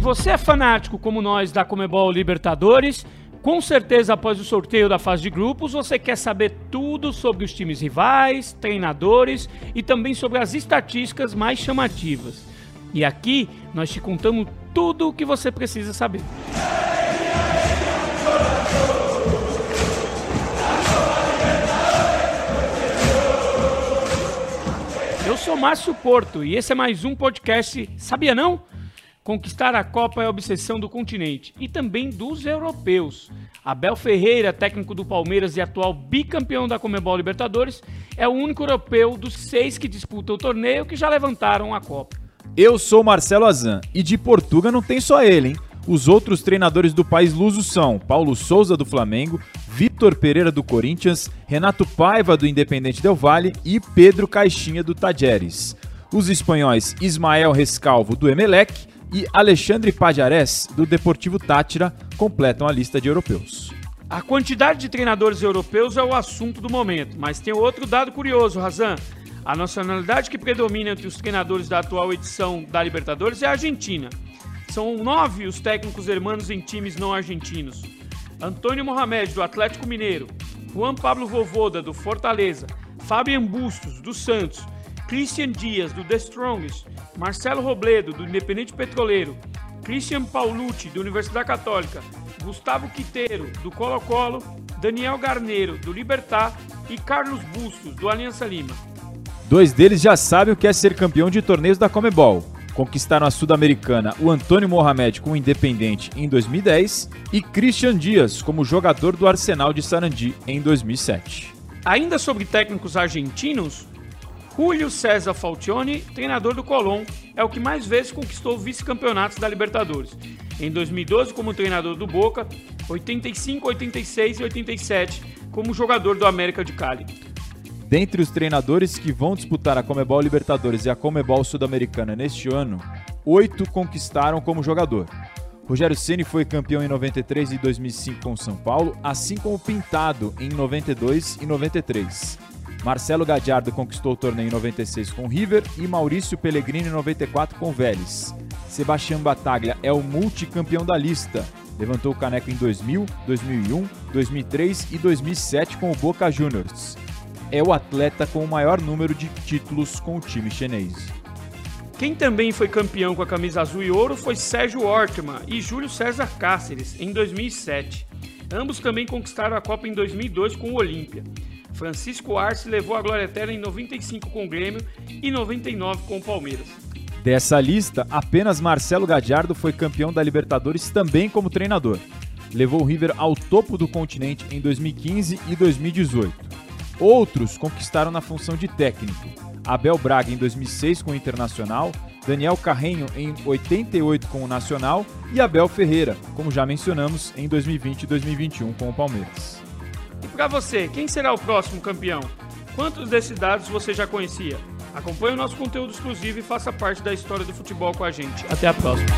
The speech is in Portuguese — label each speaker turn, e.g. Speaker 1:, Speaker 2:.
Speaker 1: você é fanático como nós da Comebol Libertadores, com certeza após o sorteio da fase de grupos, você quer saber tudo sobre os times rivais, treinadores e também sobre as estatísticas mais chamativas. E aqui nós te contamos tudo o que você precisa saber. Eu sou Márcio Porto e esse é mais um podcast Sabia Não? Conquistar a Copa é a obsessão do continente e também dos europeus. Abel Ferreira, técnico do Palmeiras e atual bicampeão da Comebol Libertadores, é o único europeu dos seis que disputam o torneio que já levantaram a Copa.
Speaker 2: Eu sou Marcelo Azan e de Portugal não tem só ele, hein? Os outros treinadores do país luso são Paulo Souza do Flamengo, Vitor Pereira do Corinthians, Renato Paiva do Independente Del Valle e Pedro Caixinha do Tajeres. Os espanhóis Ismael Rescalvo do Emelec e Alexandre Pajares do Deportivo Tátira completam a lista de europeus.
Speaker 1: A quantidade de treinadores europeus é o assunto do momento, mas tem outro dado curioso, Razan. A nacionalidade que predomina entre os treinadores da atual edição da Libertadores é a Argentina. São nove os técnicos hermanos em times não argentinos. Antônio Mohamed, do Atlético Mineiro, Juan Pablo Vovoda, do Fortaleza, Fabian Bustos, do Santos, Christian Dias, do The Strongest, Marcelo Robledo, do Independente Petroleiro, Christian Paulucci, da Universidade Católica, Gustavo Quiteiro, do Colo-Colo, Daniel Garneiro, do Libertar e Carlos Bustos, do Aliança Lima.
Speaker 2: Dois deles já sabem o que é ser campeão de torneios da Comebol. Conquistaram a Sul-Americana o Antônio Mohamed com o Independente em 2010 e Christian Dias como jogador do Arsenal de Sarandi em 2007.
Speaker 1: Ainda sobre técnicos argentinos, Julio César Falcione, treinador do Colón, é o que mais vezes conquistou vice-campeonatos da Libertadores. Em 2012 como treinador do Boca, 85, 86 e 87 como jogador do América de Cali.
Speaker 2: Dentre os treinadores que vão disputar a Comebol Libertadores e a Comebol Sul-Americana neste ano, oito conquistaram como jogador. Rogério Ceni foi campeão em 93 e 2005 com São Paulo, assim como Pintado em 92 e 93. Marcelo Gadiardo conquistou o torneio em 96 com River e Maurício Pellegrini em 94 com Vélez. Sebastião Bataglia é o multicampeão da lista. Levantou o caneco em 2000, 2001, 2003 e 2007 com o Boca Juniors é o atleta com o maior número de títulos com o time chinês.
Speaker 1: Quem também foi campeão com a camisa azul e ouro foi Sérgio Ortman e Júlio César Cáceres em 2007. Ambos também conquistaram a Copa em 2002 com o Olímpia. Francisco Arce levou a glória eterna em 95 com o Grêmio e 99 com o Palmeiras.
Speaker 2: Dessa lista, apenas Marcelo Gadiardo foi campeão da Libertadores também como treinador. Levou o River ao topo do continente em 2015 e 2018. Outros conquistaram na função de técnico. Abel Braga em 2006 com o Internacional, Daniel Carrenho em 88 com o Nacional e Abel Ferreira, como já mencionamos, em 2020 e 2021 com o Palmeiras.
Speaker 1: E para você, quem será o próximo campeão? Quantos desses dados você já conhecia? Acompanhe o nosso conteúdo exclusivo e faça parte da história do futebol com a gente. Até a próxima.